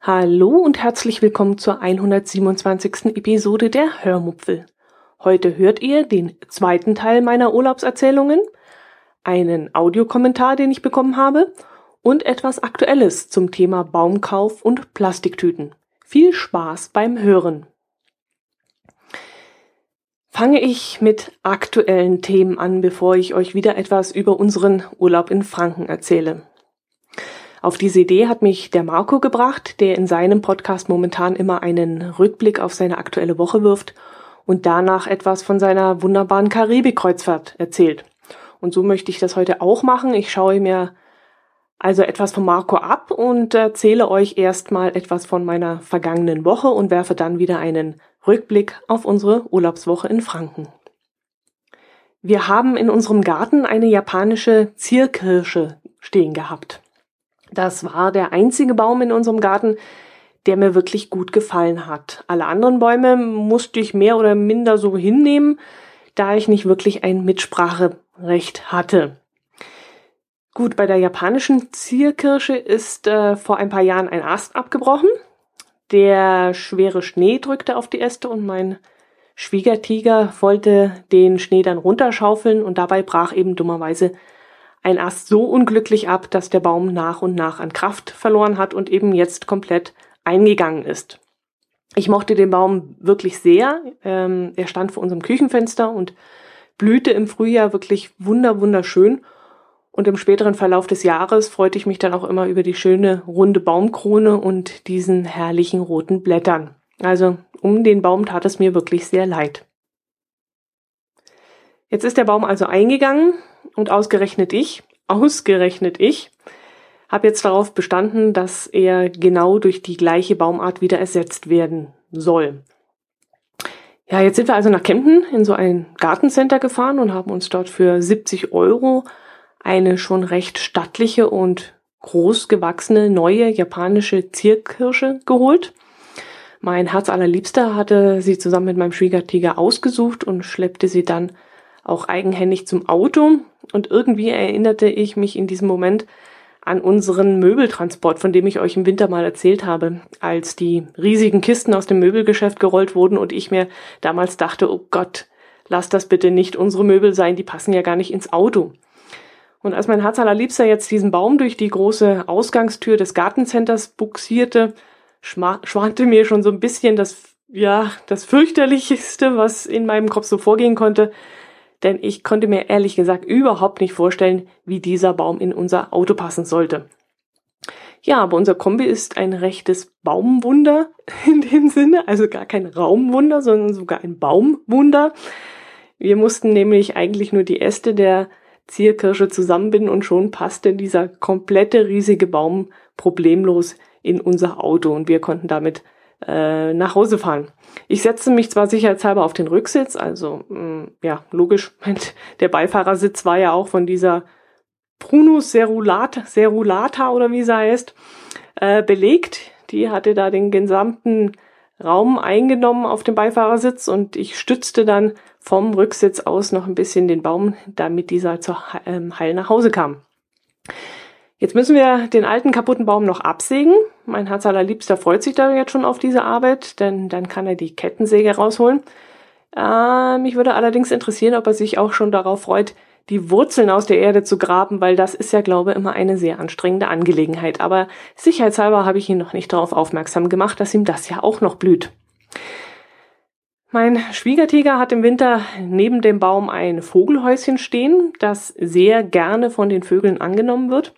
Hallo und herzlich willkommen zur 127. Episode der Hörmupfel. Heute hört ihr den zweiten Teil meiner Urlaubserzählungen, einen Audiokommentar, den ich bekommen habe und etwas Aktuelles zum Thema Baumkauf und Plastiktüten. Viel Spaß beim Hören. Fange ich mit aktuellen Themen an, bevor ich euch wieder etwas über unseren Urlaub in Franken erzähle. Auf diese Idee hat mich der Marco gebracht, der in seinem Podcast momentan immer einen Rückblick auf seine aktuelle Woche wirft und danach etwas von seiner wunderbaren Karibikkreuzfahrt erzählt. Und so möchte ich das heute auch machen. Ich schaue mir also etwas von Marco ab und erzähle euch erstmal etwas von meiner vergangenen Woche und werfe dann wieder einen Rückblick auf unsere Urlaubswoche in Franken. Wir haben in unserem Garten eine japanische Zierkirsche stehen gehabt. Das war der einzige Baum in unserem Garten, der mir wirklich gut gefallen hat. Alle anderen Bäume musste ich mehr oder minder so hinnehmen, da ich nicht wirklich ein Mitspracherecht hatte. Gut, bei der japanischen Zierkirsche ist äh, vor ein paar Jahren ein Ast abgebrochen. Der schwere Schnee drückte auf die Äste und mein Schwiegertiger wollte den Schnee dann runterschaufeln und dabei brach eben dummerweise ein Ast so unglücklich ab, dass der Baum nach und nach an Kraft verloren hat und eben jetzt komplett eingegangen ist. Ich mochte den Baum wirklich sehr. Ähm, er stand vor unserem Küchenfenster und blühte im Frühjahr wirklich wunder wunderschön. Und im späteren Verlauf des Jahres freute ich mich dann auch immer über die schöne runde Baumkrone und diesen herrlichen roten Blättern. Also um den Baum tat es mir wirklich sehr leid. Jetzt ist der Baum also eingegangen und ausgerechnet ich, ausgerechnet ich, habe jetzt darauf bestanden, dass er genau durch die gleiche Baumart wieder ersetzt werden soll. Ja, jetzt sind wir also nach Kempten in so ein Gartencenter gefahren und haben uns dort für 70 Euro eine schon recht stattliche und groß gewachsene neue japanische Zierkirsche geholt. Mein Herz allerliebster hatte sie zusammen mit meinem Schwiegertiger ausgesucht und schleppte sie dann auch eigenhändig zum Auto und irgendwie erinnerte ich mich in diesem Moment an unseren Möbeltransport, von dem ich euch im Winter mal erzählt habe, als die riesigen Kisten aus dem Möbelgeschäft gerollt wurden und ich mir damals dachte, oh Gott, lass das bitte nicht unsere Möbel sein, die passen ja gar nicht ins Auto. Und als mein Herz allerliebster jetzt diesen Baum durch die große Ausgangstür des Gartencenters buxierte, schwante mir schon so ein bisschen das, ja, das fürchterlichste, was in meinem Kopf so vorgehen konnte, denn ich konnte mir ehrlich gesagt überhaupt nicht vorstellen, wie dieser Baum in unser Auto passen sollte. Ja, aber unser Kombi ist ein rechtes Baumwunder in dem Sinne, also gar kein Raumwunder, sondern sogar ein Baumwunder. Wir mussten nämlich eigentlich nur die Äste der Zierkirsche zusammenbinden und schon passte dieser komplette riesige Baum problemlos in unser Auto und wir konnten damit äh, nach Hause fahren. Ich setzte mich zwar sicherheitshalber auf den Rücksitz, also mh, mm, ja, logisch, der Beifahrersitz war ja auch von dieser Prunus Cerulata, Cerulata oder wie sie heißt, äh, belegt. Die hatte da den gesamten Raum eingenommen auf dem Beifahrersitz und ich stützte dann vom Rücksitz aus noch ein bisschen den Baum, damit dieser zur ähm, Heil nach Hause kam. Jetzt müssen wir den alten kaputten Baum noch absägen. Mein Herz allerliebster freut sich da jetzt schon auf diese Arbeit, denn dann kann er die Kettensäge rausholen. Äh, mich würde allerdings interessieren, ob er sich auch schon darauf freut, die Wurzeln aus der Erde zu graben, weil das ist ja, glaube ich, immer eine sehr anstrengende Angelegenheit. Aber sicherheitshalber habe ich ihn noch nicht darauf aufmerksam gemacht, dass ihm das ja auch noch blüht. Mein Schwiegertiger hat im Winter neben dem Baum ein Vogelhäuschen stehen, das sehr gerne von den Vögeln angenommen wird.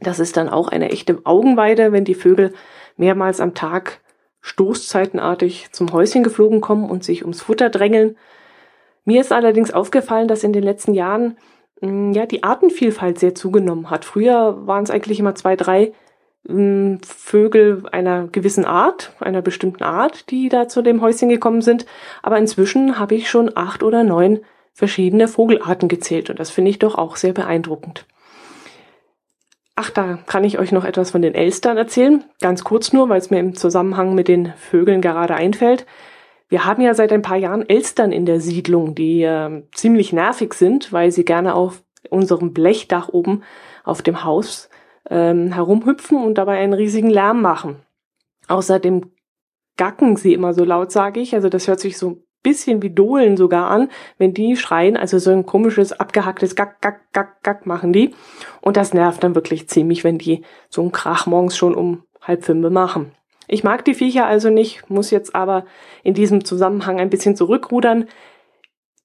Das ist dann auch eine echte Augenweide, wenn die Vögel mehrmals am Tag stoßzeitenartig zum Häuschen geflogen kommen und sich ums Futter drängeln. Mir ist allerdings aufgefallen, dass in den letzten Jahren mm, ja die Artenvielfalt sehr zugenommen hat. Früher waren es eigentlich immer zwei, drei mm, Vögel einer gewissen Art, einer bestimmten Art, die da zu dem Häuschen gekommen sind. Aber inzwischen habe ich schon acht oder neun verschiedene Vogelarten gezählt und das finde ich doch auch sehr beeindruckend. Ach, da kann ich euch noch etwas von den Elstern erzählen. Ganz kurz nur, weil es mir im Zusammenhang mit den Vögeln gerade einfällt. Wir haben ja seit ein paar Jahren Elstern in der Siedlung, die äh, ziemlich nervig sind, weil sie gerne auf unserem Blechdach oben auf dem Haus ähm, herumhüpfen und dabei einen riesigen Lärm machen. Außerdem gacken sie immer so laut, sage ich. Also das hört sich so ein bisschen wie Dohlen sogar an, wenn die schreien. Also so ein komisches, abgehacktes Gack, Gack, Gack, Gack machen die. Und das nervt dann wirklich ziemlich, wenn die so einen Krach morgens schon um halb fünf machen. Ich mag die Viecher also nicht, muss jetzt aber in diesem Zusammenhang ein bisschen zurückrudern.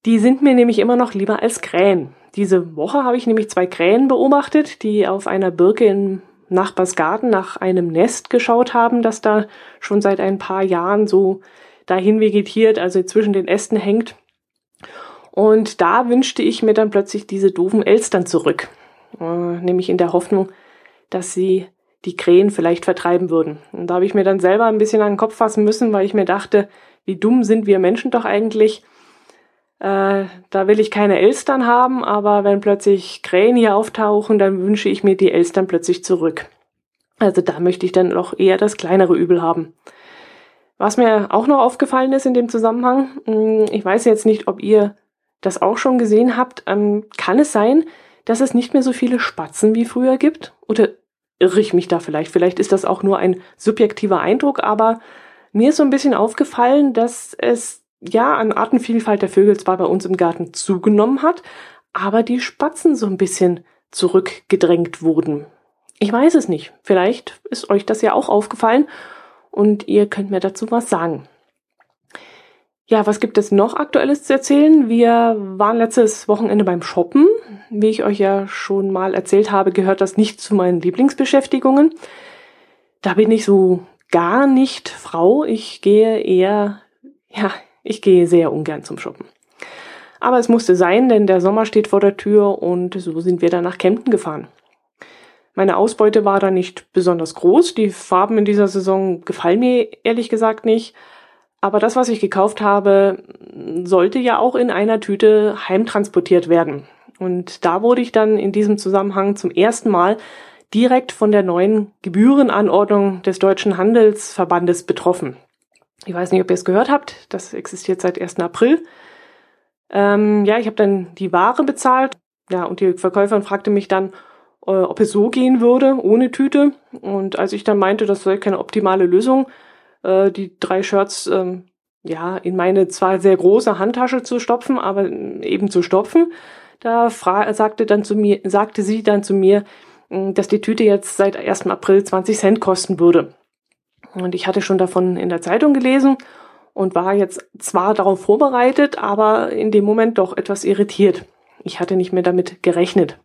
Die sind mir nämlich immer noch lieber als Krähen. Diese Woche habe ich nämlich zwei Krähen beobachtet, die auf einer Birke im Nachbarsgarten nach einem Nest geschaut haben, das da schon seit ein paar Jahren so dahin vegetiert, also zwischen den Ästen hängt. Und da wünschte ich mir dann plötzlich diese doofen Elstern zurück, äh, nämlich in der Hoffnung, dass sie die Krähen vielleicht vertreiben würden. Und da habe ich mir dann selber ein bisschen an den Kopf fassen müssen, weil ich mir dachte, wie dumm sind wir Menschen doch eigentlich. Äh, da will ich keine Elstern haben, aber wenn plötzlich Krähen hier auftauchen, dann wünsche ich mir die Elstern plötzlich zurück. Also da möchte ich dann doch eher das kleinere Übel haben. Was mir auch noch aufgefallen ist in dem Zusammenhang, hm, ich weiß jetzt nicht, ob ihr das auch schon gesehen habt, ähm, kann es sein, dass es nicht mehr so viele Spatzen wie früher gibt? Oder irre ich mich da vielleicht? Vielleicht ist das auch nur ein subjektiver Eindruck, aber mir ist so ein bisschen aufgefallen, dass es ja an Artenvielfalt der Vögel zwar bei uns im Garten zugenommen hat, aber die Spatzen so ein bisschen zurückgedrängt wurden. Ich weiß es nicht. Vielleicht ist euch das ja auch aufgefallen und ihr könnt mir dazu was sagen. Ja, was gibt es noch Aktuelles zu erzählen? Wir waren letztes Wochenende beim Shoppen. Wie ich euch ja schon mal erzählt habe, gehört das nicht zu meinen Lieblingsbeschäftigungen. Da bin ich so gar nicht Frau. Ich gehe eher, ja, ich gehe sehr ungern zum Shoppen. Aber es musste sein, denn der Sommer steht vor der Tür und so sind wir dann nach Kempten gefahren. Meine Ausbeute war da nicht besonders groß. Die Farben in dieser Saison gefallen mir ehrlich gesagt nicht. Aber das, was ich gekauft habe, sollte ja auch in einer Tüte heimtransportiert werden. Und da wurde ich dann in diesem Zusammenhang zum ersten Mal direkt von der neuen Gebührenanordnung des Deutschen Handelsverbandes betroffen. Ich weiß nicht, ob ihr es gehört habt. Das existiert seit 1. April. Ähm, ja, ich habe dann die Ware bezahlt. Ja, und die Verkäuferin fragte mich dann, äh, ob es so gehen würde, ohne Tüte. Und als ich dann meinte, das sei keine optimale Lösung, äh, die drei Shirts ähm, ja in meine zwar sehr große Handtasche zu stopfen, aber eben zu stopfen. Da sagte dann zu mir, sagte sie dann zu mir, äh, dass die Tüte jetzt seit 1. April 20 Cent kosten würde. Und ich hatte schon davon in der Zeitung gelesen und war jetzt zwar darauf vorbereitet, aber in dem Moment doch etwas irritiert. Ich hatte nicht mehr damit gerechnet.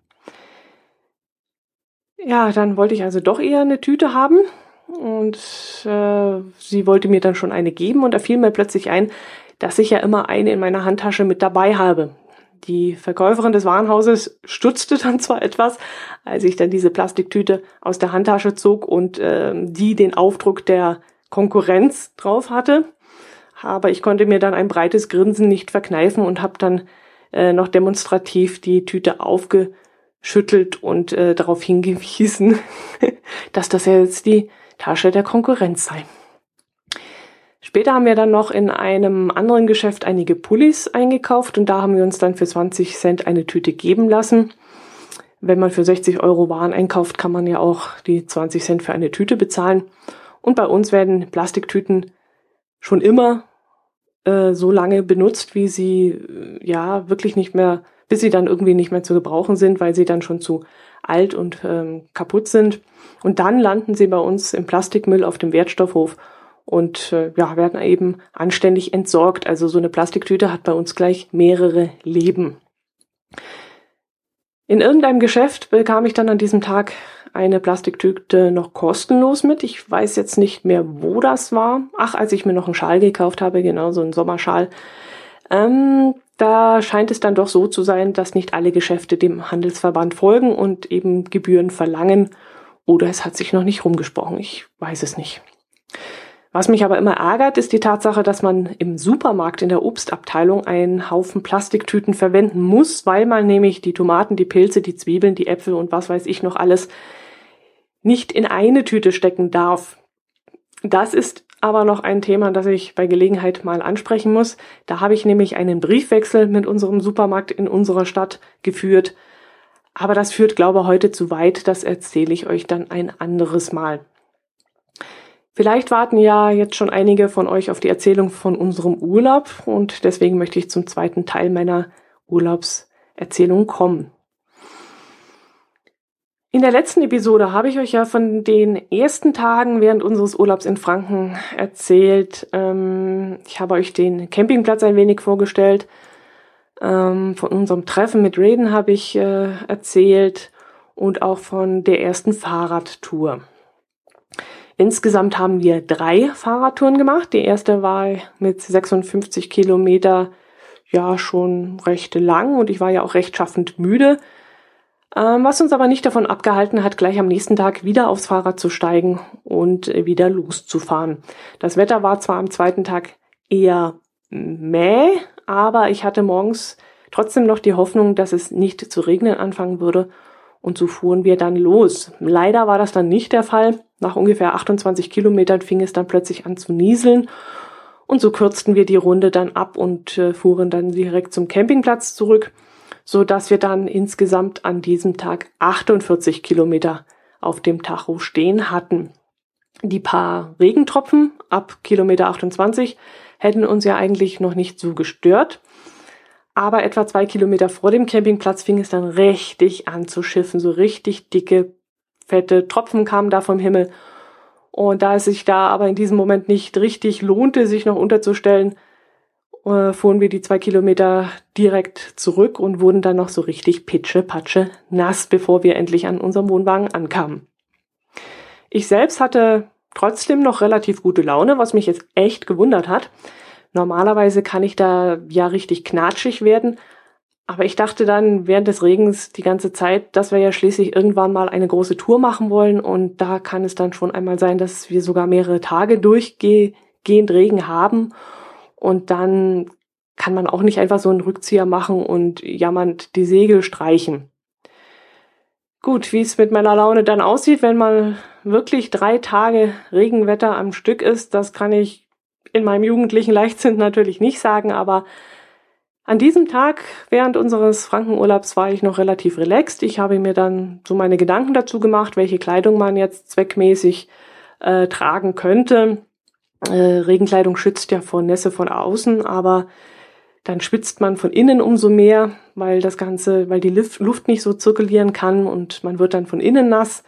Ja, dann wollte ich also doch eher eine Tüte haben und äh, sie wollte mir dann schon eine geben und da fiel mir plötzlich ein, dass ich ja immer eine in meiner Handtasche mit dabei habe. Die Verkäuferin des Warenhauses stutzte dann zwar etwas, als ich dann diese Plastiktüte aus der Handtasche zog und äh, die den Aufdruck der Konkurrenz drauf hatte, aber ich konnte mir dann ein breites Grinsen nicht verkneifen und habe dann äh, noch demonstrativ die Tüte aufgeschüttelt und äh, darauf hingewiesen, dass das ja jetzt die Tasche der Konkurrenz sei. Später haben wir dann noch in einem anderen Geschäft einige Pullis eingekauft und da haben wir uns dann für 20 Cent eine Tüte geben lassen. Wenn man für 60 Euro Waren einkauft, kann man ja auch die 20 Cent für eine Tüte bezahlen. Und bei uns werden Plastiktüten schon immer äh, so lange benutzt, wie sie äh, ja wirklich nicht mehr, bis sie dann irgendwie nicht mehr zu gebrauchen sind, weil sie dann schon zu alt und ähm, kaputt sind. Und dann landen sie bei uns im Plastikmüll auf dem Wertstoffhof und äh, ja, werden eben anständig entsorgt. Also so eine Plastiktüte hat bei uns gleich mehrere Leben. In irgendeinem Geschäft bekam ich dann an diesem Tag eine Plastiktüte noch kostenlos mit. Ich weiß jetzt nicht mehr, wo das war. Ach, als ich mir noch einen Schal gekauft habe, genau so einen Sommerschal. Ähm, da scheint es dann doch so zu sein, dass nicht alle Geschäfte dem Handelsverband folgen und eben Gebühren verlangen. Oder es hat sich noch nicht rumgesprochen. Ich weiß es nicht. Was mich aber immer ärgert, ist die Tatsache, dass man im Supermarkt in der Obstabteilung einen Haufen Plastiktüten verwenden muss, weil man nämlich die Tomaten, die Pilze, die Zwiebeln, die Äpfel und was weiß ich noch alles nicht in eine Tüte stecken darf. Das ist aber noch ein Thema, das ich bei Gelegenheit mal ansprechen muss. Da habe ich nämlich einen Briefwechsel mit unserem Supermarkt in unserer Stadt geführt. Aber das führt, glaube ich, heute zu weit. Das erzähle ich euch dann ein anderes Mal. Vielleicht warten ja jetzt schon einige von euch auf die Erzählung von unserem Urlaub und deswegen möchte ich zum zweiten Teil meiner Urlaubserzählung kommen. In der letzten Episode habe ich euch ja von den ersten Tagen während unseres Urlaubs in Franken erzählt. Ähm, ich habe euch den Campingplatz ein wenig vorgestellt. Ähm, von unserem Treffen mit Raiden habe ich äh, erzählt und auch von der ersten Fahrradtour. Insgesamt haben wir drei Fahrradtouren gemacht. Die erste war mit 56 Kilometer ja schon recht lang und ich war ja auch recht schaffend müde. Ähm, was uns aber nicht davon abgehalten hat, gleich am nächsten Tag wieder aufs Fahrrad zu steigen und wieder loszufahren. Das Wetter war zwar am zweiten Tag eher mäh, aber ich hatte morgens trotzdem noch die Hoffnung, dass es nicht zu regnen anfangen würde und so fuhren wir dann los. Leider war das dann nicht der Fall. Nach ungefähr 28 Kilometern fing es dann plötzlich an zu nieseln und so kürzten wir die Runde dann ab und äh, fuhren dann direkt zum Campingplatz zurück so dass wir dann insgesamt an diesem Tag 48 Kilometer auf dem Tacho stehen hatten. Die paar Regentropfen ab Kilometer 28 hätten uns ja eigentlich noch nicht so gestört. Aber etwa zwei Kilometer vor dem Campingplatz fing es dann richtig an zu schiffen. So richtig dicke, fette Tropfen kamen da vom Himmel. Und da es sich da aber in diesem Moment nicht richtig lohnte, sich noch unterzustellen, äh, fuhren wir die zwei Kilometer direkt zurück und wurden dann noch so richtig pitsche, patsche nass, bevor wir endlich an unserem Wohnwagen ankamen. Ich selbst hatte trotzdem noch relativ gute Laune, was mich jetzt echt gewundert hat. Normalerweise kann ich da ja richtig knatschig werden, aber ich dachte dann während des Regens die ganze Zeit, dass wir ja schließlich irgendwann mal eine große Tour machen wollen und da kann es dann schon einmal sein, dass wir sogar mehrere Tage durchgehend Regen haben und dann kann man auch nicht einfach so einen Rückzieher machen und jammernd die Segel streichen. Gut, wie es mit meiner Laune dann aussieht, wenn mal wirklich drei Tage Regenwetter am Stück ist, das kann ich in meinem jugendlichen Leichtsinn natürlich nicht sagen, aber an diesem Tag während unseres Frankenurlaubs war ich noch relativ relaxed. Ich habe mir dann so meine Gedanken dazu gemacht, welche Kleidung man jetzt zweckmäßig äh, tragen könnte. Äh, Regenkleidung schützt ja vor Nässe von außen, aber dann schwitzt man von innen umso mehr, weil das Ganze, weil die Luft nicht so zirkulieren kann und man wird dann von innen nass.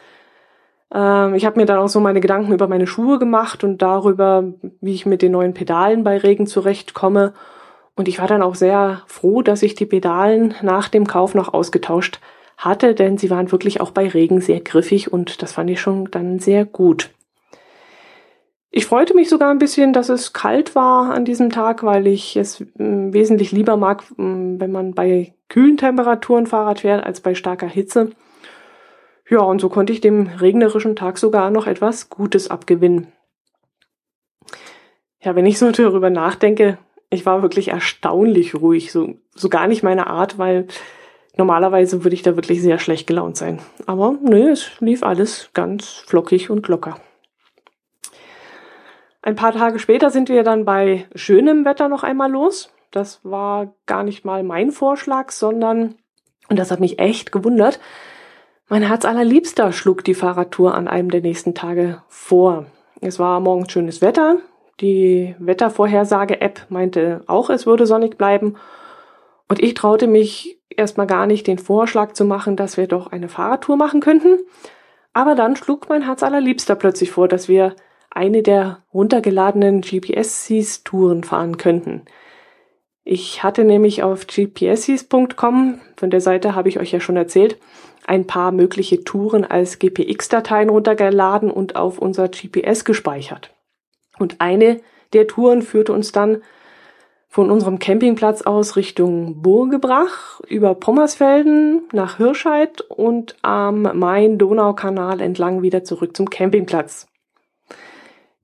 Ähm, ich habe mir dann auch so meine Gedanken über meine Schuhe gemacht und darüber, wie ich mit den neuen Pedalen bei Regen zurechtkomme. Und ich war dann auch sehr froh, dass ich die Pedalen nach dem Kauf noch ausgetauscht hatte, denn sie waren wirklich auch bei Regen sehr griffig und das fand ich schon dann sehr gut. Ich freute mich sogar ein bisschen, dass es kalt war an diesem Tag, weil ich es äh, wesentlich lieber mag, äh, wenn man bei kühlen Temperaturen Fahrrad fährt, als bei starker Hitze. Ja, und so konnte ich dem regnerischen Tag sogar noch etwas Gutes abgewinnen. Ja, wenn ich so darüber nachdenke, ich war wirklich erstaunlich ruhig, so, so gar nicht meine Art, weil normalerweise würde ich da wirklich sehr schlecht gelaunt sein. Aber nö, es lief alles ganz flockig und locker. Ein paar Tage später sind wir dann bei schönem Wetter noch einmal los. Das war gar nicht mal mein Vorschlag, sondern, und das hat mich echt gewundert, mein Herz allerliebster schlug die Fahrradtour an einem der nächsten Tage vor. Es war morgens schönes Wetter. Die Wettervorhersage-App meinte auch, es würde sonnig bleiben. Und ich traute mich erstmal gar nicht, den Vorschlag zu machen, dass wir doch eine Fahrradtour machen könnten. Aber dann schlug mein Herz allerliebster plötzlich vor, dass wir eine der runtergeladenen GPS-Touren fahren könnten. Ich hatte nämlich auf gpssees.com, von der Seite habe ich euch ja schon erzählt, ein paar mögliche Touren als GPX-Dateien runtergeladen und auf unser GPS gespeichert. Und eine der Touren führte uns dann von unserem Campingplatz aus Richtung Burgebrach über Pommersfelden nach Hirscheid und am Main-Donau-Kanal entlang wieder zurück zum Campingplatz.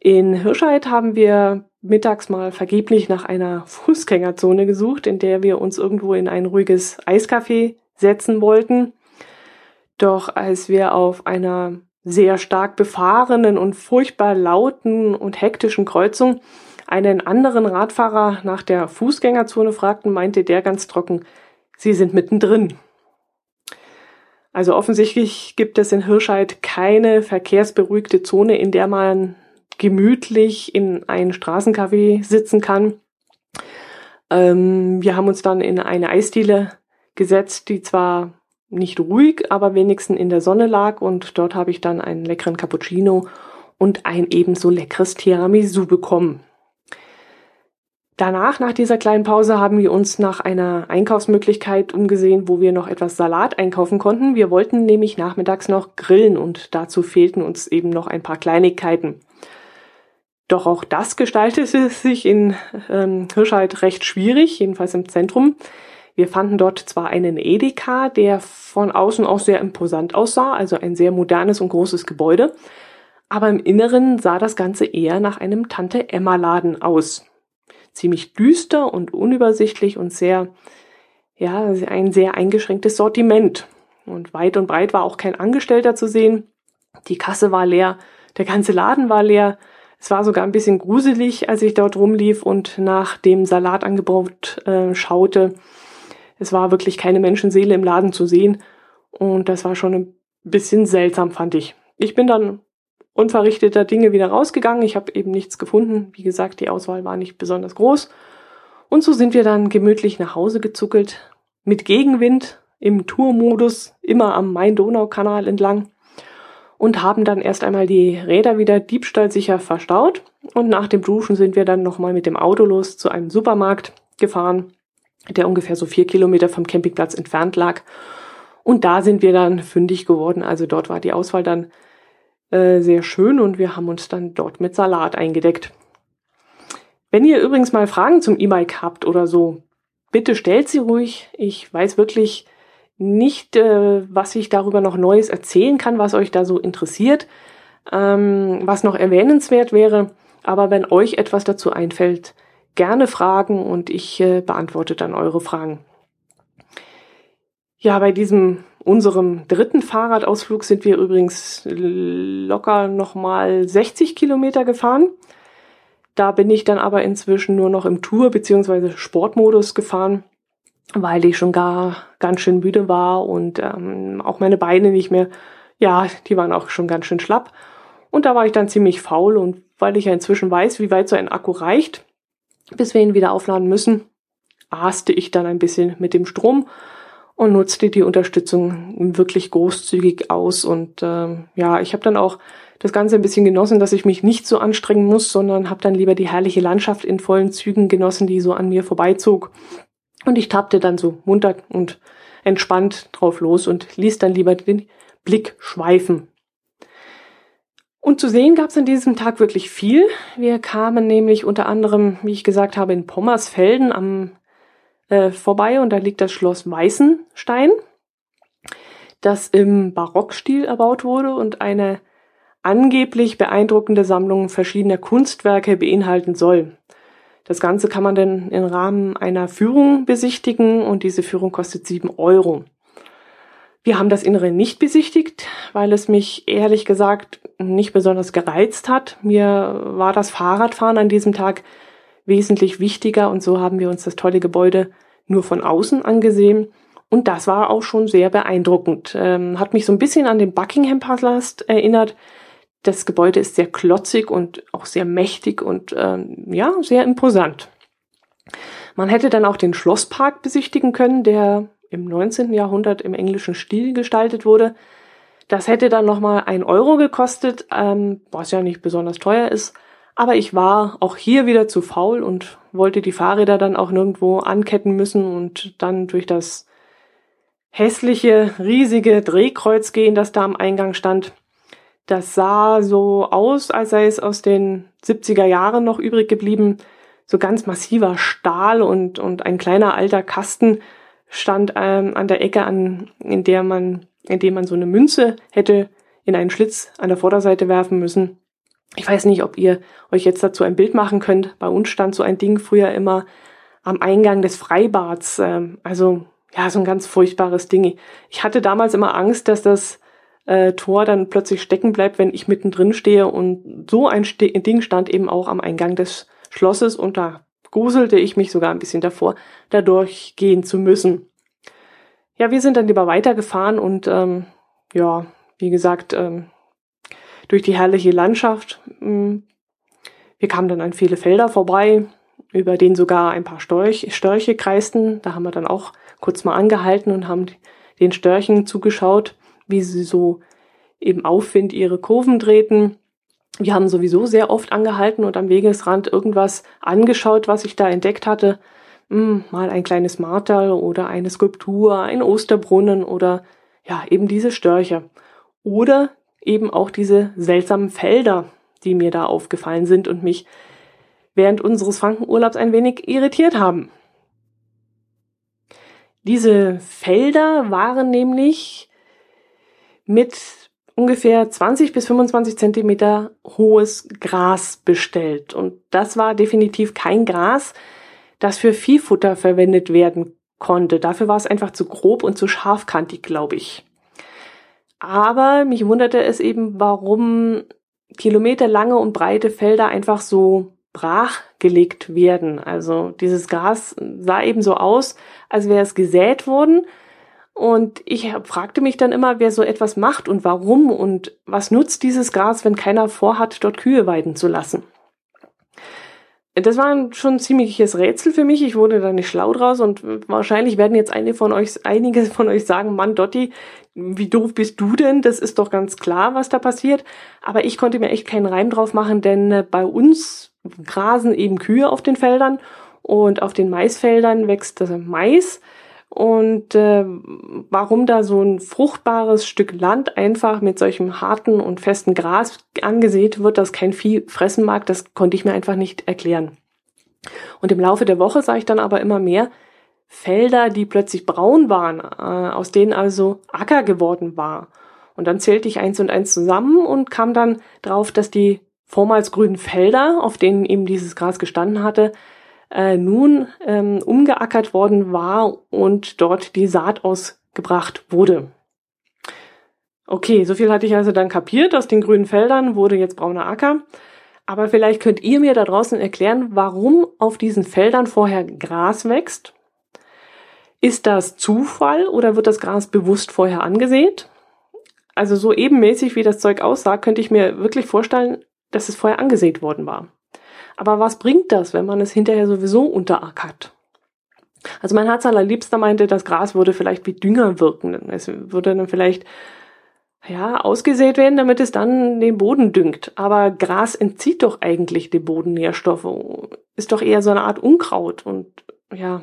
In Hirscheid haben wir mittags mal vergeblich nach einer Fußgängerzone gesucht, in der wir uns irgendwo in ein ruhiges Eiscafé setzen wollten. Doch als wir auf einer sehr stark befahrenen und furchtbar lauten und hektischen Kreuzung einen anderen Radfahrer nach der Fußgängerzone fragten, meinte der ganz trocken, Sie sind mittendrin. Also offensichtlich gibt es in Hirscheid keine verkehrsberuhigte Zone, in der man gemütlich in ein Straßencafé sitzen kann. Ähm, wir haben uns dann in eine Eisdiele gesetzt, die zwar nicht ruhig, aber wenigstens in der Sonne lag und dort habe ich dann einen leckeren Cappuccino und ein ebenso leckeres Tiramisu bekommen. Danach, nach dieser kleinen Pause, haben wir uns nach einer Einkaufsmöglichkeit umgesehen, wo wir noch etwas Salat einkaufen konnten. Wir wollten nämlich nachmittags noch grillen und dazu fehlten uns eben noch ein paar Kleinigkeiten. Doch auch das gestaltete sich in ähm, Hirscheid recht schwierig, jedenfalls im Zentrum. Wir fanden dort zwar einen Edeka, der von außen auch sehr imposant aussah, also ein sehr modernes und großes Gebäude, aber im Inneren sah das Ganze eher nach einem Tante-Emma-Laden aus ziemlich düster und unübersichtlich und sehr, ja, ein sehr eingeschränktes Sortiment. Und weit und breit war auch kein Angestellter zu sehen. Die Kasse war leer, der ganze Laden war leer. Es war sogar ein bisschen gruselig, als ich dort rumlief und nach dem Salatangebot äh, schaute. Es war wirklich keine Menschenseele im Laden zu sehen. Und das war schon ein bisschen seltsam, fand ich. Ich bin dann unverrichteter Dinge wieder rausgegangen. Ich habe eben nichts gefunden. Wie gesagt, die Auswahl war nicht besonders groß. Und so sind wir dann gemütlich nach Hause gezuckelt, mit Gegenwind im Tourmodus, immer am Main-Donau-Kanal entlang und haben dann erst einmal die Räder wieder diebstahlsicher verstaut. Und nach dem Duschen sind wir dann nochmal mit dem Auto los zu einem Supermarkt gefahren, der ungefähr so vier Kilometer vom Campingplatz entfernt lag. Und da sind wir dann fündig geworden. Also dort war die Auswahl dann äh, sehr schön und wir haben uns dann dort mit Salat eingedeckt. Wenn ihr übrigens mal Fragen zum E-Bike habt oder so, bitte stellt sie ruhig. Ich weiß wirklich nicht, äh, was ich darüber noch Neues erzählen kann, was euch da so interessiert, ähm, was noch erwähnenswert wäre. Aber wenn euch etwas dazu einfällt, gerne fragen und ich äh, beantworte dann eure Fragen. Ja, bei diesem unserem dritten Fahrradausflug sind wir übrigens locker nochmal 60 Kilometer gefahren. Da bin ich dann aber inzwischen nur noch im Tour- bzw. Sportmodus gefahren, weil ich schon gar ganz schön müde war und ähm, auch meine Beine nicht mehr, ja, die waren auch schon ganz schön schlapp. Und da war ich dann ziemlich faul und weil ich ja inzwischen weiß, wie weit so ein Akku reicht, bis wir ihn wieder aufladen müssen, aaste ich dann ein bisschen mit dem Strom und nutzte die Unterstützung wirklich großzügig aus. Und äh, ja, ich habe dann auch das Ganze ein bisschen genossen, dass ich mich nicht so anstrengen muss, sondern habe dann lieber die herrliche Landschaft in vollen Zügen genossen, die so an mir vorbeizog. Und ich tappte dann so munter und entspannt drauf los und ließ dann lieber den Blick schweifen. Und zu sehen gab es an diesem Tag wirklich viel. Wir kamen nämlich unter anderem, wie ich gesagt habe, in Pommersfelden am äh, vorbei und da liegt das Schloss Weißenstein, das im Barockstil erbaut wurde und eine angeblich beeindruckende Sammlung verschiedener Kunstwerke beinhalten soll. Das Ganze kann man dann im Rahmen einer Führung besichtigen und diese Führung kostet sieben Euro. Wir haben das Innere nicht besichtigt, weil es mich ehrlich gesagt nicht besonders gereizt hat. Mir war das Fahrradfahren an diesem Tag wesentlich wichtiger und so haben wir uns das tolle Gebäude nur von außen angesehen. Und das war auch schon sehr beeindruckend. Ähm, hat mich so ein bisschen an den Buckingham Palast erinnert. Das Gebäude ist sehr klotzig und auch sehr mächtig und ähm, ja, sehr imposant. Man hätte dann auch den Schlosspark besichtigen können, der im 19. Jahrhundert im englischen Stil gestaltet wurde. Das hätte dann nochmal ein Euro gekostet, ähm, was ja nicht besonders teuer ist. Aber ich war auch hier wieder zu faul und wollte die Fahrräder dann auch nirgendwo anketten müssen und dann durch das hässliche, riesige Drehkreuz gehen, das da am Eingang stand. Das sah so aus, als sei es aus den 70er Jahren noch übrig geblieben. So ganz massiver Stahl und, und ein kleiner alter Kasten stand ähm, an der Ecke, an, in der man, in dem man so eine Münze hätte in einen Schlitz an der Vorderseite werfen müssen. Ich weiß nicht, ob ihr euch jetzt dazu ein Bild machen könnt. Bei uns stand so ein Ding früher immer am Eingang des Freibads. Ähm, also ja, so ein ganz furchtbares Ding. Ich hatte damals immer Angst, dass das äh, Tor dann plötzlich stecken bleibt, wenn ich mittendrin stehe. Und so ein Ste Ding stand eben auch am Eingang des Schlosses und da gruselte ich mich sogar ein bisschen davor, da durchgehen zu müssen. Ja, wir sind dann lieber weitergefahren und ähm, ja, wie gesagt, ähm, durch die herrliche Landschaft. Ähm, wir kamen dann an viele Felder vorbei, über denen sogar ein paar Storch, Störche kreisten. Da haben wir dann auch kurz mal angehalten und haben den Störchen zugeschaut, wie sie so eben Aufwind ihre Kurven drehten. Wir haben sowieso sehr oft angehalten und am Wegesrand irgendwas angeschaut, was ich da entdeckt hatte. Hm, mal ein kleines Marterl oder eine Skulptur, ein Osterbrunnen oder ja, eben diese Störche. Oder eben auch diese seltsamen Felder, die mir da aufgefallen sind und mich während unseres Frankenurlaubs ein wenig irritiert haben. Diese Felder waren nämlich mit ungefähr 20 bis 25 Zentimeter hohes Gras bestellt. Und das war definitiv kein Gras, das für Viehfutter verwendet werden konnte. Dafür war es einfach zu grob und zu scharfkantig, glaube ich. Aber mich wunderte es eben, warum kilometerlange und breite Felder einfach so brach gelegt werden. Also dieses Gras sah eben so aus, als wäre es gesät worden. Und ich fragte mich dann immer, wer so etwas macht und warum und was nutzt dieses Gras, wenn keiner vorhat, dort Kühe weiden zu lassen. Das war schon ein ziemliches Rätsel für mich. Ich wurde da nicht schlau draus und wahrscheinlich werden jetzt einige von euch, einige von euch sagen, Mann, Dotti, wie doof bist du denn? Das ist doch ganz klar, was da passiert. Aber ich konnte mir echt keinen Reim drauf machen, denn äh, bei uns grasen eben Kühe auf den Feldern und auf den Maisfeldern wächst das Mais. Und äh, warum da so ein fruchtbares Stück Land einfach mit solchem harten und festen Gras angesät wird, das kein Vieh fressen mag, das konnte ich mir einfach nicht erklären. Und im Laufe der Woche sah ich dann aber immer mehr Felder, die plötzlich braun waren, äh, aus denen also Acker geworden war. Und dann zählte ich eins und eins zusammen und kam dann drauf, dass die vormals grünen Felder, auf denen eben dieses Gras gestanden hatte, äh, nun ähm, umgeackert worden war und dort die Saat ausgebracht wurde. Okay, so viel hatte ich also dann kapiert. Aus den grünen Feldern wurde jetzt brauner Acker. Aber vielleicht könnt ihr mir da draußen erklären, warum auf diesen Feldern vorher Gras wächst. Ist das Zufall oder wird das Gras bewusst vorher angesät? Also so ebenmäßig wie das Zeug aussah, könnte ich mir wirklich vorstellen, dass es vorher angesät worden war. Aber was bringt das, wenn man es hinterher sowieso unterackert? Also mein Herz allerliebster meinte, das Gras würde vielleicht wie Dünger wirken. Es würde dann vielleicht ja, ausgesät werden, damit es dann den Boden düngt. Aber Gras entzieht doch eigentlich den Bodennährstoffe. Ist doch eher so eine Art Unkraut. Und ja,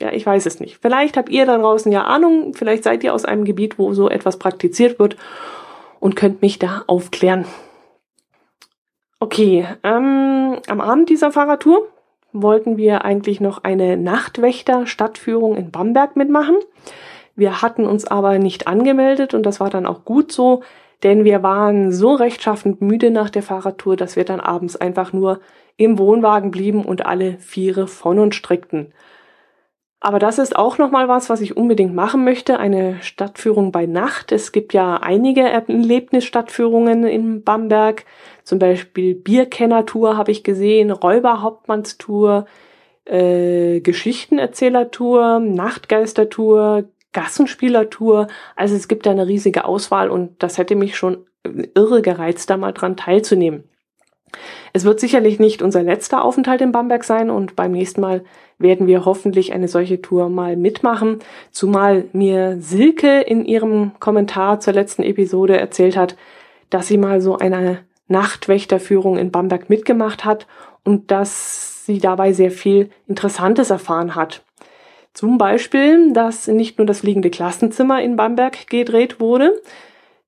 ja, ich weiß es nicht. Vielleicht habt ihr da draußen ja Ahnung. Vielleicht seid ihr aus einem Gebiet, wo so etwas praktiziert wird und könnt mich da aufklären. Okay, ähm, am Abend dieser Fahrradtour wollten wir eigentlich noch eine Nachtwächter-Stadtführung in Bamberg mitmachen. Wir hatten uns aber nicht angemeldet und das war dann auch gut so, denn wir waren so rechtschaffend müde nach der Fahrradtour, dass wir dann abends einfach nur im Wohnwagen blieben und alle Viere von uns streckten. Aber das ist auch nochmal was, was ich unbedingt machen möchte, eine Stadtführung bei Nacht. Es gibt ja einige Erlebnisstadtführungen in Bamberg, zum Beispiel Bierkenner-Tour habe ich gesehen, Räuberhauptmannstour, äh, Geschichtenerzählertour, Nachtgeistertour, Gassenspielertour. Also es gibt da eine riesige Auswahl und das hätte mich schon irre gereizt, da mal dran teilzunehmen. Es wird sicherlich nicht unser letzter Aufenthalt in Bamberg sein und beim nächsten Mal werden wir hoffentlich eine solche Tour mal mitmachen, zumal mir Silke in ihrem Kommentar zur letzten Episode erzählt hat, dass sie mal so eine Nachtwächterführung in Bamberg mitgemacht hat und dass sie dabei sehr viel Interessantes erfahren hat. Zum Beispiel, dass nicht nur das fliegende Klassenzimmer in Bamberg gedreht wurde,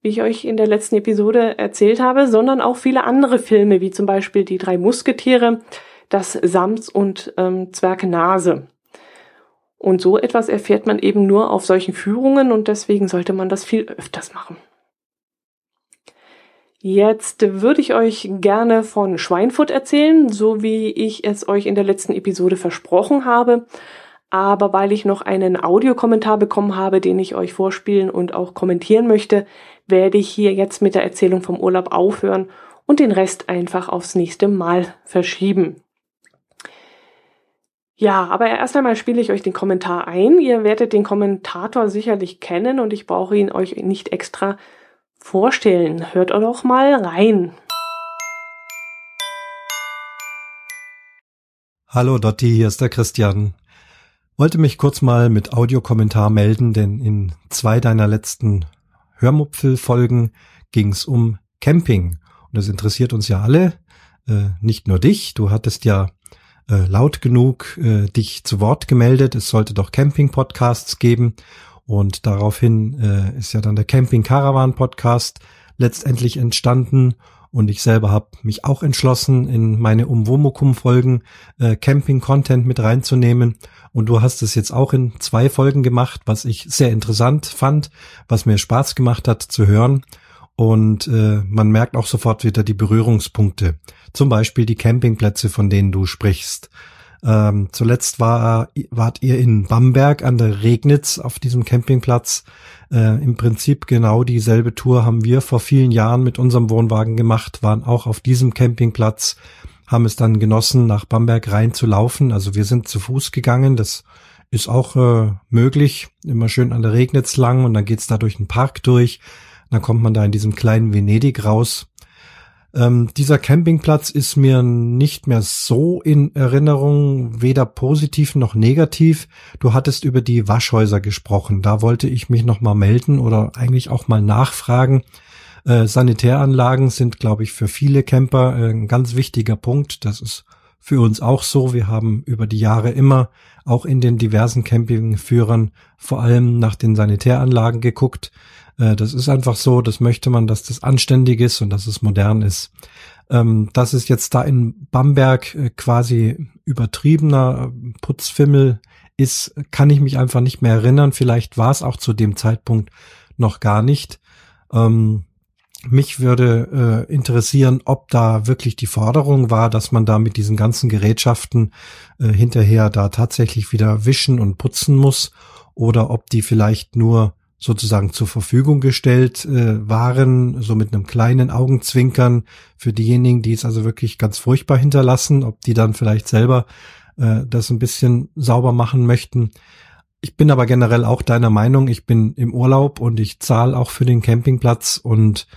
wie ich euch in der letzten Episode erzählt habe, sondern auch viele andere Filme, wie zum Beispiel Die drei Musketiere, das Sams und ähm, Zwerge Nase. Und so etwas erfährt man eben nur auf solchen Führungen und deswegen sollte man das viel öfters machen. Jetzt würde ich euch gerne von Schweinfurt erzählen, so wie ich es euch in der letzten Episode versprochen habe. Aber weil ich noch einen Audiokommentar bekommen habe, den ich euch vorspielen und auch kommentieren möchte, werde ich hier jetzt mit der Erzählung vom Urlaub aufhören und den Rest einfach aufs nächste Mal verschieben. Ja, aber erst einmal spiele ich euch den Kommentar ein. Ihr werdet den Kommentator sicherlich kennen und ich brauche ihn euch nicht extra vorstellen. Hört doch mal rein. Hallo Dotti, hier ist der Christian. Wollte mich kurz mal mit Audiokommentar melden, denn in zwei deiner letzten Hörmupfel-Folgen ging es um Camping. Und das interessiert uns ja alle, äh, nicht nur dich. Du hattest ja äh, laut genug äh, dich zu Wort gemeldet. Es sollte doch Camping-Podcasts geben. Und daraufhin äh, ist ja dann der Camping Caravan Podcast letztendlich entstanden. Und ich selber habe mich auch entschlossen, in meine Umwomukum-Folgen äh, Camping-Content mit reinzunehmen. Und du hast es jetzt auch in zwei Folgen gemacht, was ich sehr interessant fand, was mir Spaß gemacht hat zu hören. Und äh, man merkt auch sofort wieder die Berührungspunkte. Zum Beispiel die Campingplätze, von denen du sprichst. Ähm, zuletzt war, wart ihr in Bamberg an der Regnitz auf diesem Campingplatz. Äh, Im Prinzip genau dieselbe Tour haben wir vor vielen Jahren mit unserem Wohnwagen gemacht, waren auch auf diesem Campingplatz, haben es dann genossen, nach Bamberg rein zu laufen. Also wir sind zu Fuß gegangen. Das ist auch äh, möglich. Immer schön an der Regnitz lang und dann geht's da durch den Park durch. Dann kommt man da in diesem kleinen Venedig raus. Ähm, dieser Campingplatz ist mir nicht mehr so in Erinnerung, weder positiv noch negativ. Du hattest über die Waschhäuser gesprochen. Da wollte ich mich noch mal melden oder eigentlich auch mal nachfragen. Äh, Sanitäranlagen sind, glaube ich, für viele Camper äh, ein ganz wichtiger Punkt. Das ist für uns auch so. Wir haben über die Jahre immer auch in den diversen Campingführern vor allem nach den Sanitäranlagen geguckt. Äh, das ist einfach so, das möchte man, dass das anständig ist und dass es modern ist. Ähm, dass es jetzt da in Bamberg äh, quasi übertriebener Putzfimmel ist, kann ich mich einfach nicht mehr erinnern. Vielleicht war es auch zu dem Zeitpunkt noch gar nicht. Ähm, mich würde äh, interessieren, ob da wirklich die Forderung war, dass man da mit diesen ganzen Gerätschaften äh, hinterher da tatsächlich wieder wischen und putzen muss oder ob die vielleicht nur sozusagen zur Verfügung gestellt äh, waren, so mit einem kleinen Augenzwinkern für diejenigen, die es also wirklich ganz furchtbar hinterlassen, ob die dann vielleicht selber äh, das ein bisschen sauber machen möchten. Ich bin aber generell auch deiner Meinung, ich bin im Urlaub und ich zahle auch für den Campingplatz und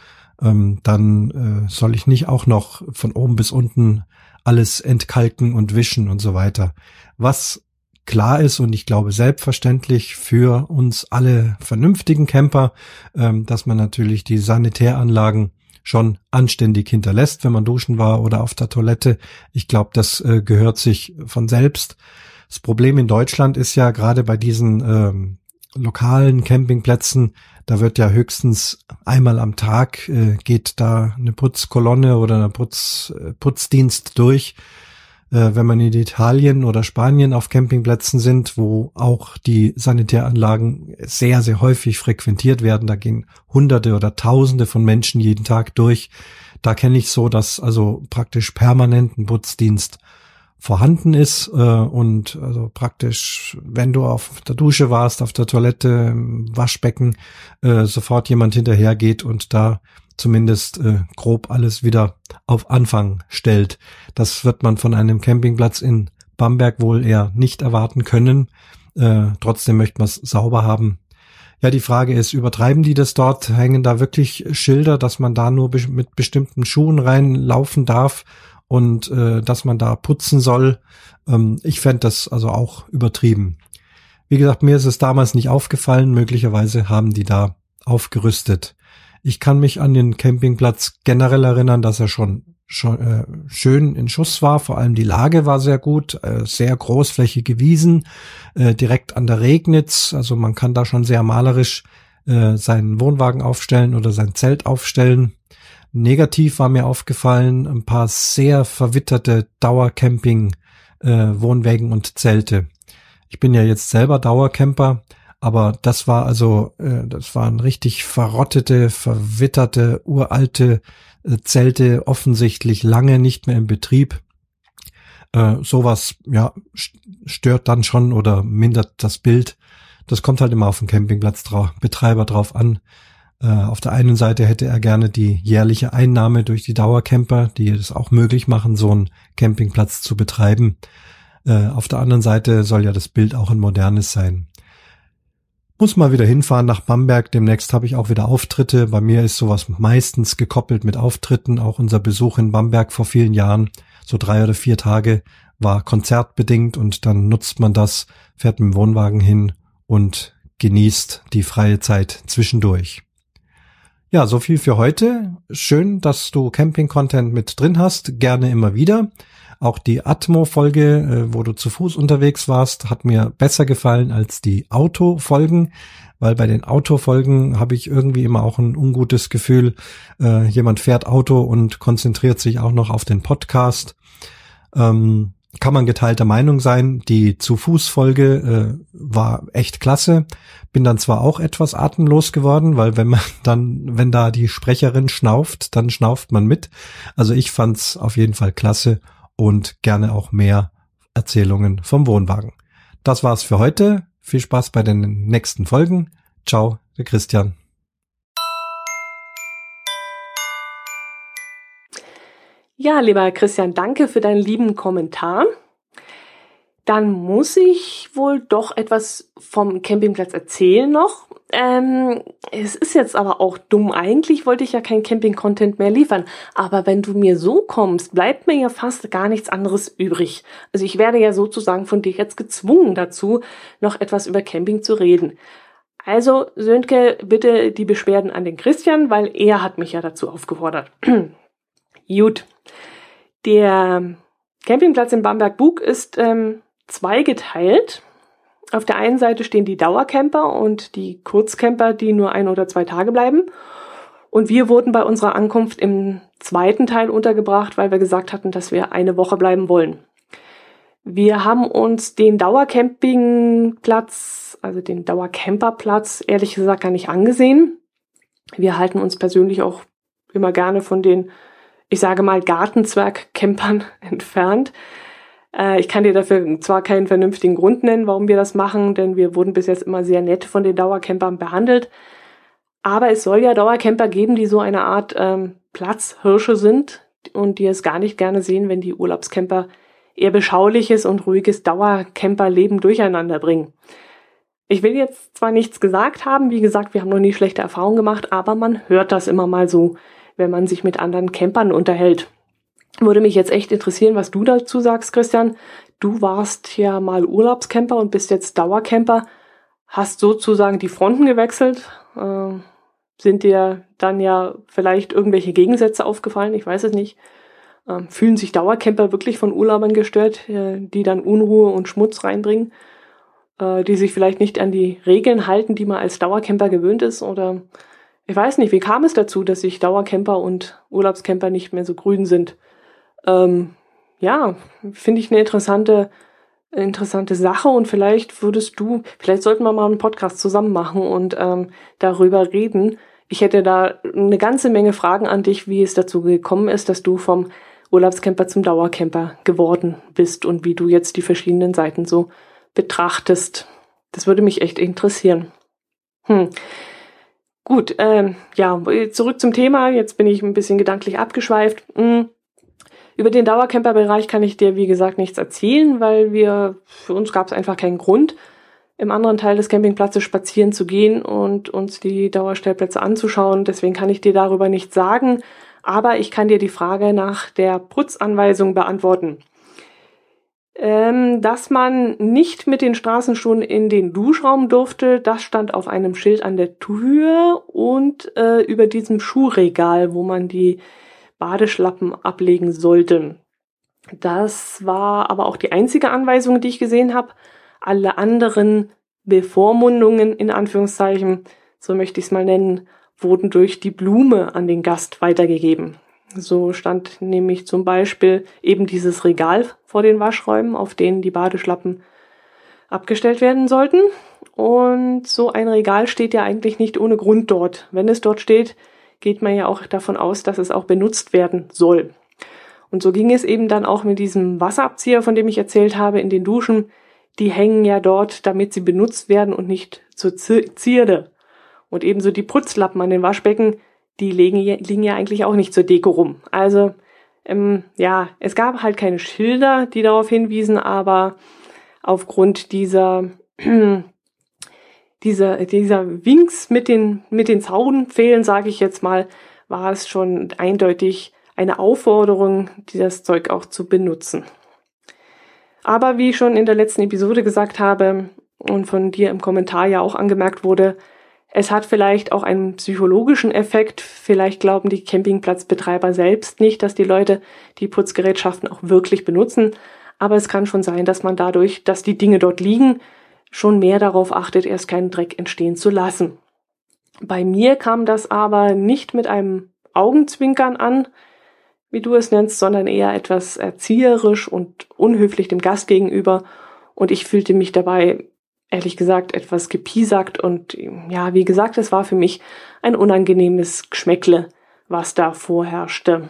ähm, dann äh, soll ich nicht auch noch von oben bis unten alles entkalken und wischen und so weiter. Was klar ist und ich glaube selbstverständlich für uns alle vernünftigen Camper, ähm, dass man natürlich die Sanitäranlagen schon anständig hinterlässt, wenn man duschen war oder auf der Toilette. Ich glaube, das äh, gehört sich von selbst. Das Problem in Deutschland ist ja gerade bei diesen ähm, lokalen Campingplätzen, da wird ja höchstens einmal am Tag äh, geht da eine Putzkolonne oder ein Putz, äh, Putzdienst durch äh, wenn man in Italien oder Spanien auf Campingplätzen sind, wo auch die Sanitäranlagen sehr, sehr häufig frequentiert werden. Da gehen Hunderte oder Tausende von Menschen jeden Tag durch. Da kenne ich so, dass also praktisch permanent ein Putzdienst vorhanden ist äh, und also praktisch, wenn du auf der Dusche warst, auf der Toilette, im Waschbecken, äh, sofort jemand hinterhergeht und da zumindest äh, grob alles wieder auf Anfang stellt. Das wird man von einem Campingplatz in Bamberg wohl eher nicht erwarten können. Äh, trotzdem möchte man es sauber haben. Ja, die Frage ist, übertreiben die das dort? Hängen da wirklich Schilder, dass man da nur mit bestimmten Schuhen reinlaufen darf und äh, dass man da putzen soll? Ähm, ich fände das also auch übertrieben. Wie gesagt, mir ist es damals nicht aufgefallen. Möglicherweise haben die da aufgerüstet. Ich kann mich an den Campingplatz generell erinnern, dass er schon, schon äh, schön in Schuss war. Vor allem die Lage war sehr gut, äh, sehr großflächige Wiesen, äh, direkt an der Regnitz. Also man kann da schon sehr malerisch äh, seinen Wohnwagen aufstellen oder sein Zelt aufstellen. Negativ war mir aufgefallen ein paar sehr verwitterte Dauercamping äh, Wohnwägen und Zelte. Ich bin ja jetzt selber Dauercamper aber das war also, äh, das waren richtig verrottete, verwitterte, uralte äh, Zelte, offensichtlich lange nicht mehr im Betrieb. Äh, sowas, ja, stört dann schon oder mindert das Bild. Das kommt halt immer auf den Campingplatzbetreiber drauf an. Äh, auf der einen Seite hätte er gerne die jährliche Einnahme durch die Dauercamper, die es auch möglich machen, so einen Campingplatz zu betreiben. Äh, auf der anderen Seite soll ja das Bild auch ein modernes sein. Muss mal wieder hinfahren nach Bamberg. Demnächst habe ich auch wieder Auftritte. Bei mir ist sowas meistens gekoppelt mit Auftritten. Auch unser Besuch in Bamberg vor vielen Jahren, so drei oder vier Tage, war konzertbedingt und dann nutzt man das, fährt mit dem Wohnwagen hin und genießt die freie Zeit zwischendurch. Ja, so viel für heute. Schön, dass du Camping-Content mit drin hast. Gerne immer wieder. Auch die Atmo-Folge, äh, wo du zu Fuß unterwegs warst, hat mir besser gefallen als die Auto-Folgen, weil bei den Autofolgen habe ich irgendwie immer auch ein ungutes Gefühl. Äh, jemand fährt Auto und konzentriert sich auch noch auf den Podcast. Ähm, kann man geteilter Meinung sein. Die zu Fuß Folge äh, war echt klasse. Bin dann zwar auch etwas atemlos geworden, weil wenn man dann, wenn da die Sprecherin schnauft, dann schnauft man mit. Also ich fand's auf jeden Fall klasse und gerne auch mehr Erzählungen vom Wohnwagen. Das war's für heute. Viel Spaß bei den nächsten Folgen. Ciao, der Christian. Ja, lieber Christian, danke für deinen lieben Kommentar. Dann muss ich wohl doch etwas vom Campingplatz erzählen noch. Ähm, es ist jetzt aber auch dumm. Eigentlich wollte ich ja kein Camping-Content mehr liefern. Aber wenn du mir so kommst, bleibt mir ja fast gar nichts anderes übrig. Also ich werde ja sozusagen von dir jetzt gezwungen dazu, noch etwas über Camping zu reden. Also, Sönke, bitte die Beschwerden an den Christian, weil er hat mich ja dazu aufgefordert. Gut. Der Campingplatz in Bamberg-Bug ist ähm, zweigeteilt. Auf der einen Seite stehen die Dauercamper und die Kurzcamper, die nur ein oder zwei Tage bleiben. Und wir wurden bei unserer Ankunft im zweiten Teil untergebracht, weil wir gesagt hatten, dass wir eine Woche bleiben wollen. Wir haben uns den Dauercampingplatz, also den Dauercamperplatz, ehrlich gesagt gar nicht angesehen. Wir halten uns persönlich auch immer gerne von den ich sage mal, Gartenzwerg-Campern entfernt. Äh, ich kann dir dafür zwar keinen vernünftigen Grund nennen, warum wir das machen, denn wir wurden bis jetzt immer sehr nett von den Dauercampern behandelt. Aber es soll ja Dauercamper geben, die so eine Art ähm, Platzhirsche sind und die es gar nicht gerne sehen, wenn die Urlaubscamper eher beschauliches und ruhiges Dauercamperleben durcheinander bringen. Ich will jetzt zwar nichts gesagt haben, wie gesagt, wir haben noch nie schlechte Erfahrungen gemacht, aber man hört das immer mal so wenn man sich mit anderen Campern unterhält. Würde mich jetzt echt interessieren, was du dazu sagst, Christian. Du warst ja mal Urlaubscamper und bist jetzt Dauercamper. Hast sozusagen die Fronten gewechselt. Äh, sind dir dann ja vielleicht irgendwelche Gegensätze aufgefallen? Ich weiß es nicht. Ähm, fühlen sich Dauercamper wirklich von Urlaubern gestört, äh, die dann Unruhe und Schmutz reinbringen? Äh, die sich vielleicht nicht an die Regeln halten, die man als Dauercamper gewöhnt ist? Oder ich weiß nicht, wie kam es dazu, dass sich Dauercamper und Urlaubscamper nicht mehr so grün sind? Ähm, ja, finde ich eine interessante, interessante Sache und vielleicht würdest du, vielleicht sollten wir mal einen Podcast zusammen machen und ähm, darüber reden. Ich hätte da eine ganze Menge Fragen an dich, wie es dazu gekommen ist, dass du vom Urlaubscamper zum Dauercamper geworden bist und wie du jetzt die verschiedenen Seiten so betrachtest. Das würde mich echt interessieren. Hm. Gut, ähm, ja, zurück zum Thema. Jetzt bin ich ein bisschen gedanklich abgeschweift. Hm. Über den Dauercamper-Bereich kann ich dir, wie gesagt, nichts erzählen, weil wir, für uns gab es einfach keinen Grund, im anderen Teil des Campingplatzes spazieren zu gehen und uns die Dauerstellplätze anzuschauen. Deswegen kann ich dir darüber nichts sagen. Aber ich kann dir die Frage nach der Putzanweisung beantworten ähm, dass man nicht mit den Straßenschuhen in den Duschraum durfte. Das stand auf einem Schild an der Tür und äh, über diesem Schuhregal, wo man die Badeschlappen ablegen sollte. Das war aber auch die einzige Anweisung, die ich gesehen habe. Alle anderen Bevormundungen in Anführungszeichen, so möchte ich es mal nennen, wurden durch die Blume an den Gast weitergegeben. So stand nämlich zum Beispiel eben dieses Regal vor den Waschräumen, auf denen die Badeschlappen abgestellt werden sollten. Und so ein Regal steht ja eigentlich nicht ohne Grund dort. Wenn es dort steht, geht man ja auch davon aus, dass es auch benutzt werden soll. Und so ging es eben dann auch mit diesem Wasserabzieher, von dem ich erzählt habe, in den Duschen. Die hängen ja dort, damit sie benutzt werden und nicht zur Zierde. Und ebenso die Putzlappen an den Waschbecken, die liegen, liegen ja eigentlich auch nicht zur Deko rum. Also ähm, ja, es gab halt keine Schilder, die darauf hinwiesen, aber aufgrund dieser dieser dieser Winks mit den mit den Zaunpfählen, sage ich jetzt mal, war es schon eindeutig eine Aufforderung, dieses Zeug auch zu benutzen. Aber wie ich schon in der letzten Episode gesagt habe und von dir im Kommentar ja auch angemerkt wurde, es hat vielleicht auch einen psychologischen Effekt. Vielleicht glauben die Campingplatzbetreiber selbst nicht, dass die Leute die Putzgerätschaften auch wirklich benutzen. Aber es kann schon sein, dass man dadurch, dass die Dinge dort liegen, schon mehr darauf achtet, erst keinen Dreck entstehen zu lassen. Bei mir kam das aber nicht mit einem Augenzwinkern an, wie du es nennst, sondern eher etwas erzieherisch und unhöflich dem Gast gegenüber. Und ich fühlte mich dabei ehrlich gesagt etwas gepiesackt und ja, wie gesagt, es war für mich ein unangenehmes Geschmäckle, was da vorherrschte.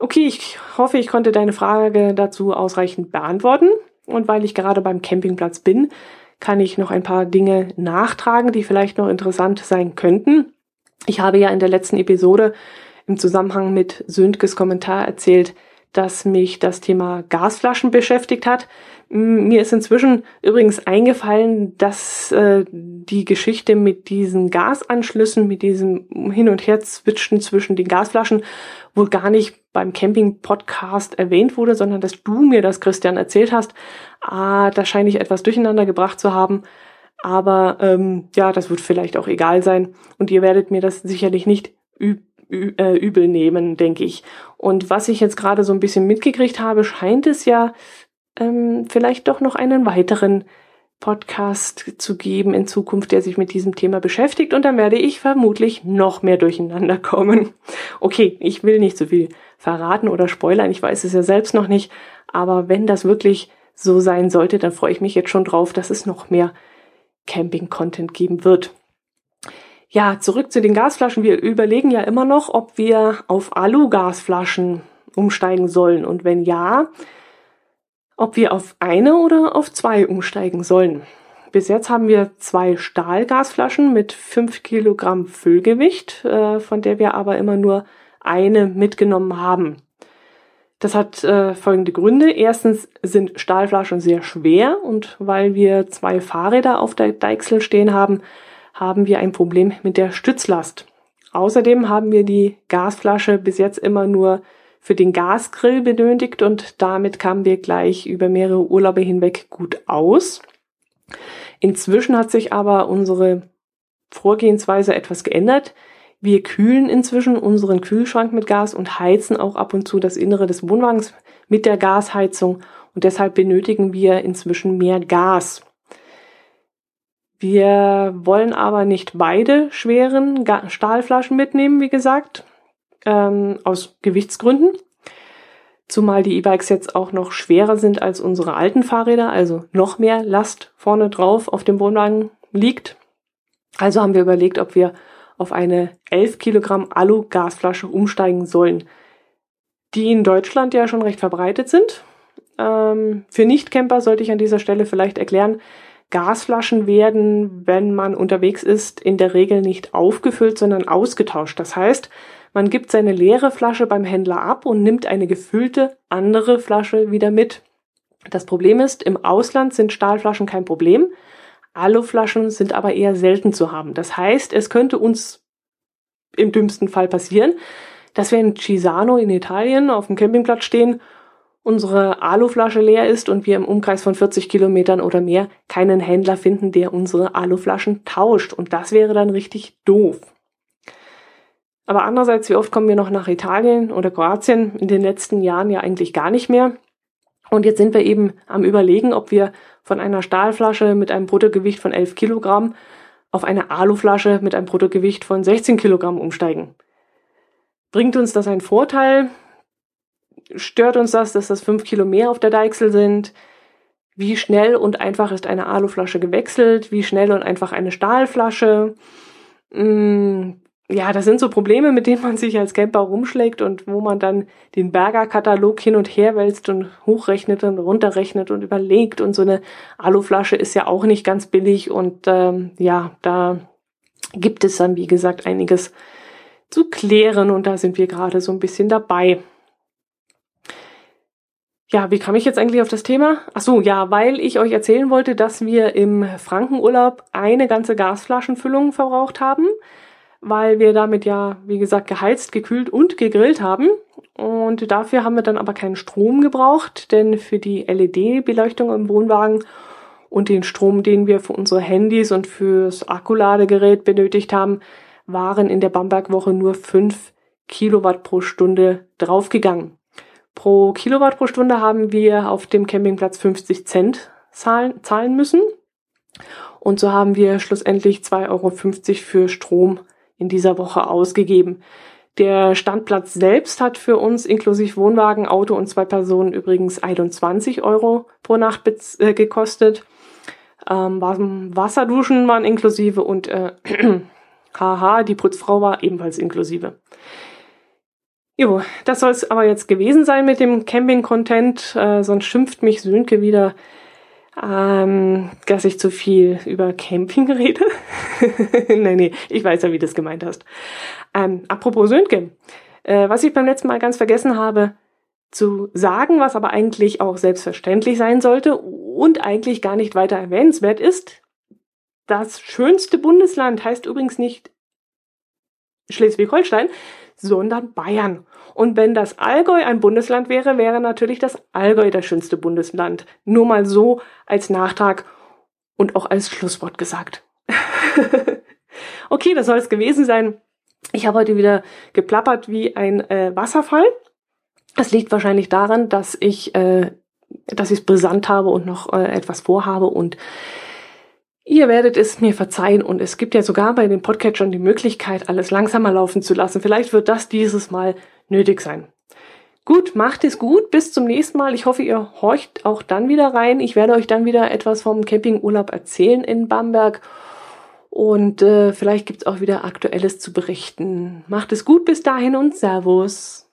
Okay, ich hoffe, ich konnte deine Frage dazu ausreichend beantworten. Und weil ich gerade beim Campingplatz bin, kann ich noch ein paar Dinge nachtragen, die vielleicht noch interessant sein könnten. Ich habe ja in der letzten Episode im Zusammenhang mit Sündkes Kommentar erzählt, dass mich das Thema Gasflaschen beschäftigt hat. Mir ist inzwischen übrigens eingefallen, dass äh, die Geschichte mit diesen Gasanschlüssen, mit diesem Hin- und Her-Zwitschen zwischen den Gasflaschen wohl gar nicht beim Camping-Podcast erwähnt wurde, sondern dass du mir das, Christian, erzählt hast. Ah, da scheine ich etwas durcheinander gebracht zu haben. Aber ähm, ja, das wird vielleicht auch egal sein. Und ihr werdet mir das sicherlich nicht äh, übel nehmen, denke ich. Und was ich jetzt gerade so ein bisschen mitgekriegt habe, scheint es ja ähm, vielleicht doch noch einen weiteren Podcast zu geben in Zukunft, der sich mit diesem Thema beschäftigt und dann werde ich vermutlich noch mehr durcheinander kommen. Okay, ich will nicht so viel verraten oder spoilern, ich weiß es ja selbst noch nicht, aber wenn das wirklich so sein sollte, dann freue ich mich jetzt schon drauf, dass es noch mehr Camping-Content geben wird. Ja, zurück zu den Gasflaschen. Wir überlegen ja immer noch, ob wir auf Alu-Gasflaschen umsteigen sollen und wenn ja, ob wir auf eine oder auf zwei umsteigen sollen. Bis jetzt haben wir zwei Stahlgasflaschen mit fünf Kilogramm Füllgewicht, äh, von der wir aber immer nur eine mitgenommen haben. Das hat äh, folgende Gründe. Erstens sind Stahlflaschen sehr schwer und weil wir zwei Fahrräder auf der Deichsel stehen haben, haben wir ein Problem mit der Stützlast. Außerdem haben wir die Gasflasche bis jetzt immer nur für den Gasgrill benötigt und damit kamen wir gleich über mehrere Urlaube hinweg gut aus. Inzwischen hat sich aber unsere Vorgehensweise etwas geändert. Wir kühlen inzwischen unseren Kühlschrank mit Gas und heizen auch ab und zu das Innere des Wohnwagens mit der Gasheizung und deshalb benötigen wir inzwischen mehr Gas. Wir wollen aber nicht beide schweren Stahlflaschen mitnehmen, wie gesagt, ähm, aus Gewichtsgründen. Zumal die E-Bikes jetzt auch noch schwerer sind als unsere alten Fahrräder, also noch mehr Last vorne drauf auf dem Wohnwagen liegt. Also haben wir überlegt, ob wir auf eine 11 Kilogramm Alu-Gasflasche umsteigen sollen, die in Deutschland ja schon recht verbreitet sind. Ähm, für Nicht-Camper sollte ich an dieser Stelle vielleicht erklären, Gasflaschen werden, wenn man unterwegs ist, in der Regel nicht aufgefüllt, sondern ausgetauscht. Das heißt, man gibt seine leere Flasche beim Händler ab und nimmt eine gefüllte andere Flasche wieder mit. Das Problem ist, im Ausland sind Stahlflaschen kein Problem. Aluflaschen sind aber eher selten zu haben. Das heißt, es könnte uns im dümmsten Fall passieren, dass wir in Cisano in Italien auf dem Campingplatz stehen unsere Aluflasche leer ist und wir im Umkreis von 40 Kilometern oder mehr keinen Händler finden, der unsere Aluflaschen tauscht. Und das wäre dann richtig doof. Aber andererseits, wie oft kommen wir noch nach Italien oder Kroatien? In den letzten Jahren ja eigentlich gar nicht mehr. Und jetzt sind wir eben am Überlegen, ob wir von einer Stahlflasche mit einem Bruttogewicht von 11 Kilogramm auf eine Aluflasche mit einem Bruttogewicht von 16 Kilogramm umsteigen. Bringt uns das einen Vorteil? stört uns das, dass das fünf Kilo mehr auf der Deichsel sind? Wie schnell und einfach ist eine Aluflasche gewechselt? Wie schnell und einfach eine Stahlflasche? Hm, ja, das sind so Probleme, mit denen man sich als Camper rumschlägt und wo man dann den Bergerkatalog hin und her wälzt und hochrechnet und runterrechnet und überlegt. Und so eine Aluflasche ist ja auch nicht ganz billig. Und ähm, ja, da gibt es dann, wie gesagt, einiges zu klären. Und da sind wir gerade so ein bisschen dabei. Ja, wie kam ich jetzt eigentlich auf das Thema? Ach so, ja, weil ich euch erzählen wollte, dass wir im Frankenurlaub eine ganze Gasflaschenfüllung verbraucht haben weil wir damit ja, wie gesagt, geheizt, gekühlt und gegrillt haben. Und dafür haben wir dann aber keinen Strom gebraucht, denn für die LED-Beleuchtung im Wohnwagen und den Strom, den wir für unsere Handys und fürs Akkuladegerät benötigt haben, waren in der Bamberg-Woche nur fünf Kilowatt pro Stunde draufgegangen. Pro Kilowatt pro Stunde haben wir auf dem Campingplatz 50 Cent zahlen, zahlen müssen. Und so haben wir schlussendlich 2,50 Euro für Strom in dieser Woche ausgegeben. Der Standplatz selbst hat für uns inklusive Wohnwagen, Auto und zwei Personen übrigens 21 Euro pro Nacht äh, gekostet. Ähm, Wasserduschen waren inklusive und äh, haha, die Putzfrau war ebenfalls inklusive. Jo, das soll es aber jetzt gewesen sein mit dem Camping-Content, äh, sonst schimpft mich Sönke wieder ähm, dass ich zu viel über Camping rede. nee, nee, ich weiß ja, wie du das gemeint hast. Ähm, apropos Söntgen, äh, was ich beim letzten Mal ganz vergessen habe zu sagen, was aber eigentlich auch selbstverständlich sein sollte und eigentlich gar nicht weiter erwähnenswert ist, das schönste Bundesland heißt übrigens nicht Schleswig-Holstein, sondern Bayern. Und wenn das Allgäu ein Bundesland wäre, wäre natürlich das Allgäu das schönste Bundesland. Nur mal so als Nachtrag und auch als Schlusswort gesagt. okay, das soll es gewesen sein. Ich habe heute wieder geplappert wie ein äh, Wasserfall. Das liegt wahrscheinlich daran, dass ich äh, dass ich es brisant habe und noch äh, etwas vorhabe und Ihr werdet es mir verzeihen und es gibt ja sogar bei dem Podcatchern die Möglichkeit, alles langsamer laufen zu lassen. Vielleicht wird das dieses Mal nötig sein. Gut, macht es gut. Bis zum nächsten Mal. Ich hoffe, ihr horcht auch dann wieder rein. Ich werde euch dann wieder etwas vom Campingurlaub erzählen in Bamberg. Und äh, vielleicht gibt's auch wieder Aktuelles zu berichten. Macht es gut bis dahin und Servus.